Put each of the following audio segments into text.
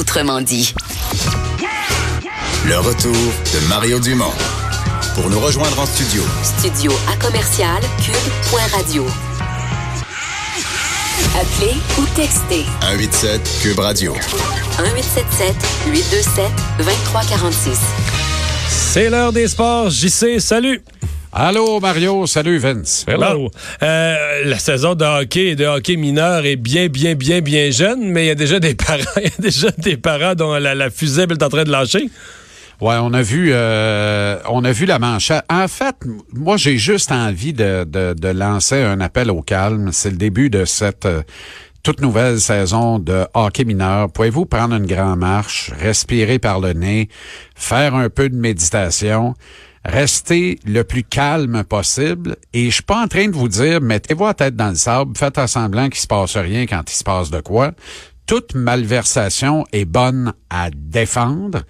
autrement dit. Le retour de Mario Dumont. Pour nous rejoindre en studio. Studio à commercial cube.radio. Appelez ou textez 187 Cube Radio. 1877 827 2346. C'est l'heure des sports. JC, salut. Allô Mario, salut Vince. Hello. Euh, la saison de hockey et de hockey mineur est bien, bien, bien, bien jeune, mais il y a déjà des parents, il y a déjà des parents dont la, la fusible est en train de lâcher. Ouais, on a vu, euh, on a vu la manchette. En fait, moi, j'ai juste envie de, de, de, lancer un appel au calme. C'est le début de cette euh, toute nouvelle saison de hockey mineur. Pouvez-vous prendre une grande marche, respirer par le nez, faire un peu de méditation? Restez le plus calme possible. Et je suis pas en train de vous dire, mettez-vous la tête dans le sable, faites un semblant qu'il se passe rien quand il se passe de quoi. Toute malversation est bonne à défendre.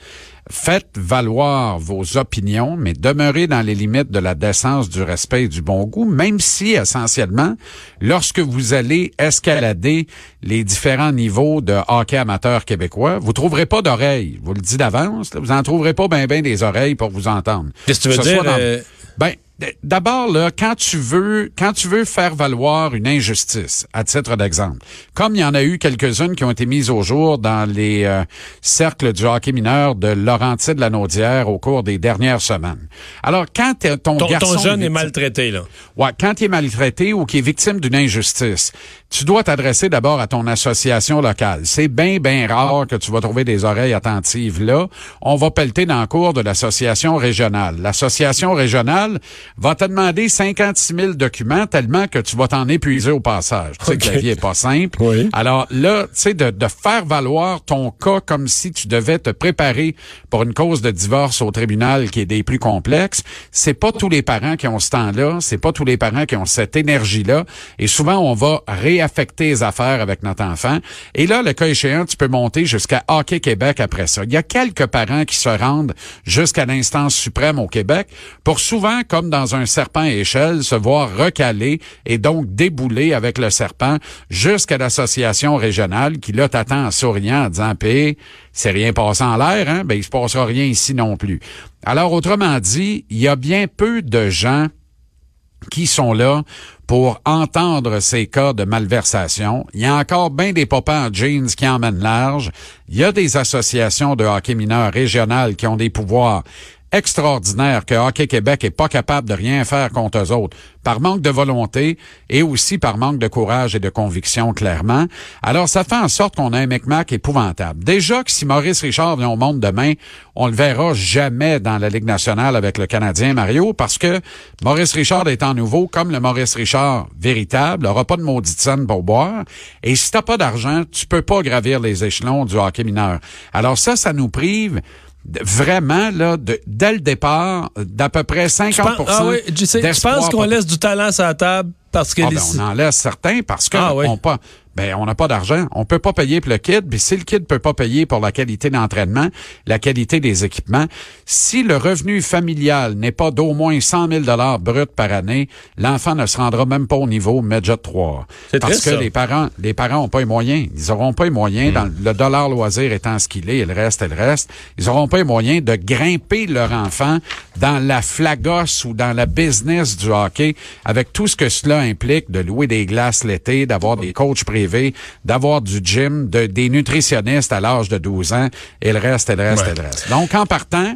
Faites valoir vos opinions, mais demeurez dans les limites de la décence, du respect et du bon goût, même si, essentiellement, lorsque vous allez escalader les différents niveaux de hockey amateur québécois, vous trouverez pas d'oreilles. Vous le dis d'avance, vous en trouverez pas bien ben des oreilles pour vous entendre. Qu'est-ce que tu veux dire? Euh... Ben, D'abord, là, quand tu veux, quand tu veux faire valoir une injustice, à titre d'exemple, comme il y en a eu quelques-unes qui ont été mises au jour dans les euh, cercles du hockey mineur de Laurentier de la Naudière au cours des dernières semaines. Alors, quand ton, ton garçon ton jeune est, maltraité, là. Ouais, quand il est maltraité ou qui est victime d'une injustice, tu dois t'adresser d'abord à ton association locale. C'est bien, bien rare que tu vas trouver des oreilles attentives là. On va pelleter dans le cours de l'association régionale. L'association régionale va te demander 56 000 documents tellement que tu vas t'en épuiser au passage. Tu sais que la vie est pas simple. Oui. Alors là, tu sais, de, de faire valoir ton cas comme si tu devais te préparer pour une cause de divorce au tribunal qui est des plus complexes, c'est pas tous les parents qui ont ce temps-là, c'est pas tous les parents qui ont cette énergie-là. Et souvent, on va réaffecter les affaires avec notre enfant. Et là, le cas échéant, tu peux monter jusqu'à Hockey Québec après ça. Il y a quelques parents qui se rendent jusqu'à l'instance suprême au Québec pour souvent, comme dans un serpent échelle, se voir recaler et donc débouler avec le serpent jusqu'à l'association régionale qui là t'attend en souriant en disant P, c'est rien passé en l'air, hein? Ben, il se passera rien ici non plus. Alors, autrement dit, il y a bien peu de gens qui sont là pour entendre ces cas de malversation. Il y a encore bien des papas en jeans qui emmènent large. Il y a des associations de hockey mineur régionales qui ont des pouvoirs extraordinaire que Hockey Québec est pas capable de rien faire contre eux autres, par manque de volonté et aussi par manque de courage et de conviction, clairement. Alors, ça fait en sorte qu'on a un mec épouvantable. Déjà que si Maurice Richard vient au monde demain, on le verra jamais dans la Ligue nationale avec le Canadien, Mario, parce que Maurice Richard étant nouveau, comme le Maurice Richard véritable, aura pas de maudite scène pour boire. Et si t'as pas d'argent, tu peux pas gravir les échelons du hockey mineur. Alors ça, ça nous prive vraiment là de, dès le départ d'à peu près 50 je pense, ah oui, je, sais, je pense qu'on laisse du talent sur la table parce que ah, les... ben, on en laisse certains parce que Ah oui. on pas ben on n'a pas d'argent, on peut pas payer pour le kid, puis si le kid peut pas payer pour la qualité d'entraînement, la qualité des équipements, si le revenu familial n'est pas d'au moins 100 000 dollars brut par année, l'enfant ne se rendra même pas au niveau Medjet 3. C'est Parce triste, que ça. les parents, les parents ont pas les moyens, ils auront pas les moyens dans le dollar loisir étant ce qu'il est, et le reste et le reste, ils auront pas les moyens de grimper leur enfant dans la flagosse ou dans la business du hockey avec tout ce que cela implique de louer des glaces l'été, d'avoir des coachs privés, d'avoir du gym, de, des nutritionnistes à l'âge de 12 ans et le reste et le reste Ouais. et le reste. Donc, en partant,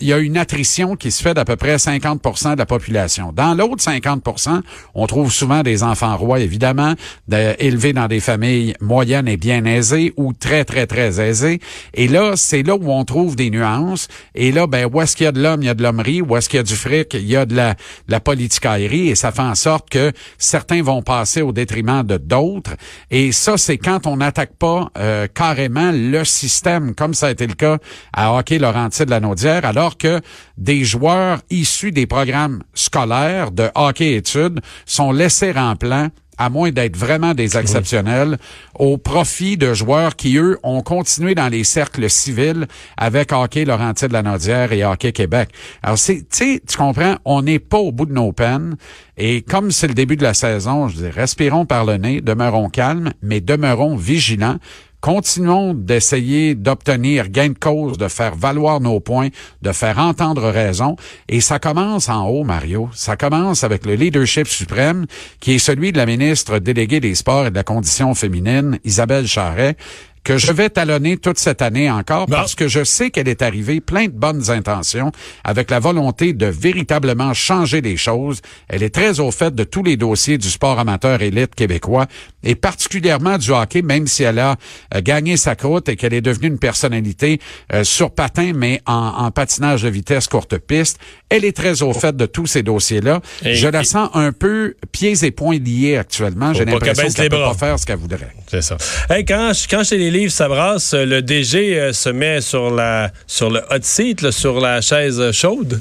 il y a une attrition qui se fait d'à peu près 50% de la population. Dans l'autre 50% on trouve souvent des enfants rois, évidemment, de- élevés dans des familles moyennes et bien aisées ou très, très, très aisées. Et là, c'est là où on trouve des nuances. Et là, ben, où est-ce qu'il y a de l'homme, il y a de l'hommerie. Où est-ce qu'il y a du fric, il y a de la, de la politicaillerie. Et ça fait en sorte que certains vont passer au détriment de d'autres. Et ça, c'est quand on n'attaque pas euh, carrément le système, comme ça a été le cas à Hockey Laurentier de la Naudière, alors que des joueurs issus des programmes scolaires de hockey-études sont laissés en plan à moins d'être vraiment des exceptionnels, au profit de joueurs qui, eux, ont continué dans les cercles civils avec Hockey Laurentier de la Naudière et Hockey Québec. Alors, c'est, tu sais, tu comprends, on n'est pas au bout de nos peines. Et comme c'est le début de la saison, je dis, respirons par le nez, demeurons calmes, mais demeurons vigilants Continuons d'essayer d'obtenir gain de cause, de faire valoir nos points, de faire entendre raison. Et ça commence en haut, Mario. Ça commence avec le leadership suprême, qui est celui de la ministre déléguée des Sports et de la Condition féminine, Isabelle Charret, que je vais talonner toute cette année encore parce que je sais qu'elle est arrivée plein de bonnes intentions avec la volonté de véritablement changer les choses. Elle est très au fait de tous les dossiers du sport amateur élite québécois et particulièrement du hockey, même si elle a euh, gagné sa croûte et qu'elle est devenue une personnalité euh, sur patin, mais en, en, patinage de vitesse courte piste. Elle est très au fait de tous ces dossiers-là. je la sens un peu pieds et poings liés actuellement. J'ai l'impression qu'elle peut pas faire ce qu'elle voudrait. C'est ça. Hey, quand, quand les livres s'abrasse, le DG euh, se met sur la sur le hot seat, sur la chaise chaude.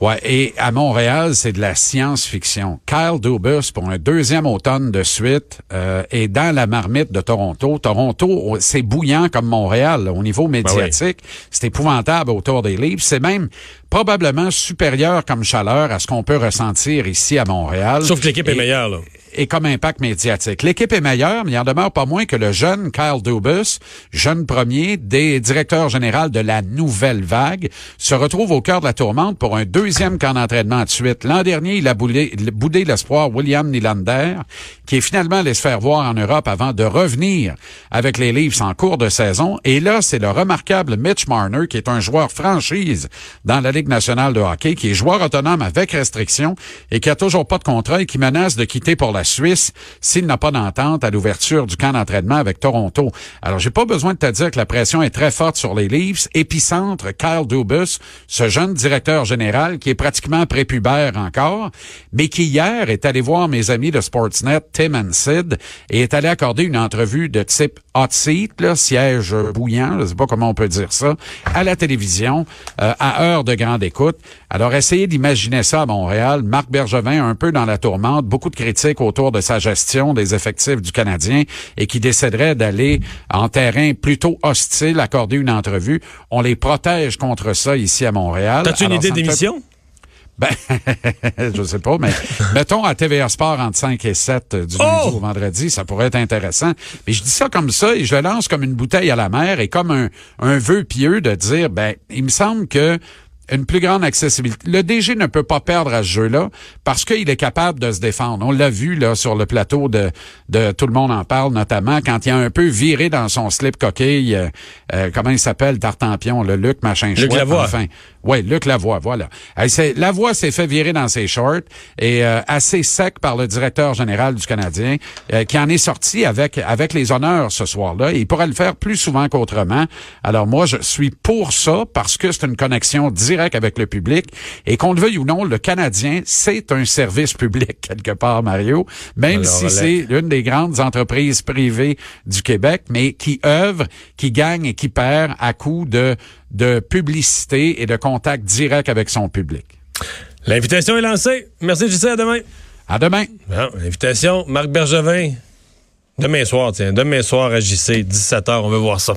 Ouais, et à Montréal, c'est de la science-fiction. Kyle Dubus, pour un deuxième automne de suite, euh, est dans la marmite de Toronto. Toronto, c'est bouillant comme Montréal au niveau ben médiatique. C'est épouvantable autour des livres. C'est même probablement supérieur comme chaleur à ce qu'on peut ressentir ici à Montréal. Sauf que l'équipe est meilleure, là et comme impact médiatique. L'équipe est meilleure, mais il en demeure pas moins que le jeune Kyle Dubus, jeune premier des directeurs généraux de la nouvelle vague, se retrouve au cœur de la tourmente pour un deuxième camp d'entraînement de suite. L'an dernier, il a boudé, l'espoir William Nylander, qui est finalement se faire voir en Europe avant de revenir avec les Leafs en cours de saison. Et là, c'est le remarquable Mitch Marner, qui est un joueur franchise dans la Ligue nationale de hockey, qui est joueur autonome avec restriction et qui a toujours pas de contrat et qui menace de quitter pour la Suisse s'il n'a pas d'entente à l'ouverture du camp d'entraînement avec Toronto. Alors, j'ai pas besoin de te dire que la pression est très forte sur les Leafs. Épicentre, Kyle Dubus, ce jeune directeur général qui est pratiquement prépubère encore, mais qui hier est allé voir mes amis de Sportsnet, Tim and Sid, et est allé accorder une entrevue de type hot seat, là, siège bouillant, je sais pas comment on peut dire ça, à la télévision, euh, à heure de grande écoute. Alors, essayez d'imaginer ça à Montréal. Marc Bergevin, un peu dans la tourmente, beaucoup de critiques au autour de sa gestion des effectifs du Canadien et qui déciderait d'aller en terrain plutôt hostile, accorder une entrevue. On les protège contre ça ici à Montréal. T'as-tu une idée d'émission? Ben, je sais pas, mais mettons à TVA Sport entre 5 et 7 du lundi oh! au vendredi, ça pourrait être intéressant. Mais je dis ça comme ça et je lance comme une bouteille à la mer et comme un, un vœu pieux de dire, ben, il me semble que une plus grande accessibilité. Le DG ne peut pas perdre à ce jeu-là parce qu'il est capable de se défendre. On l'a vu là sur le plateau de, de Tout le monde en parle, notamment quand il a un peu viré dans son slip coquille, euh, euh, comment il s'appelle, Tartampion, le Luc machin Luc Lavoie. enfin. Oui, Luc Lavoie, voilà. Lavoie s'est fait virer dans ses shorts et euh, assez sec par le directeur général du Canadien qui en est sorti avec avec les honneurs ce soir-là. Il pourrait le faire plus souvent qu'autrement. Alors moi, je suis pour ça parce que c'est une connexion directe direct avec le public. Et qu'on le veuille ou non, le Canadien, c'est un service public quelque part, Mario, même si c'est l'une des grandes entreprises privées du Québec, mais qui œuvre, qui gagne et qui perd à coup de, de publicité et de contact direct avec son public. L'invitation est lancée. Merci, JC. À demain. À demain. L'invitation, Marc Bergevin. Demain soir, tiens. Demain soir à JC, 17h, on veut voir ça.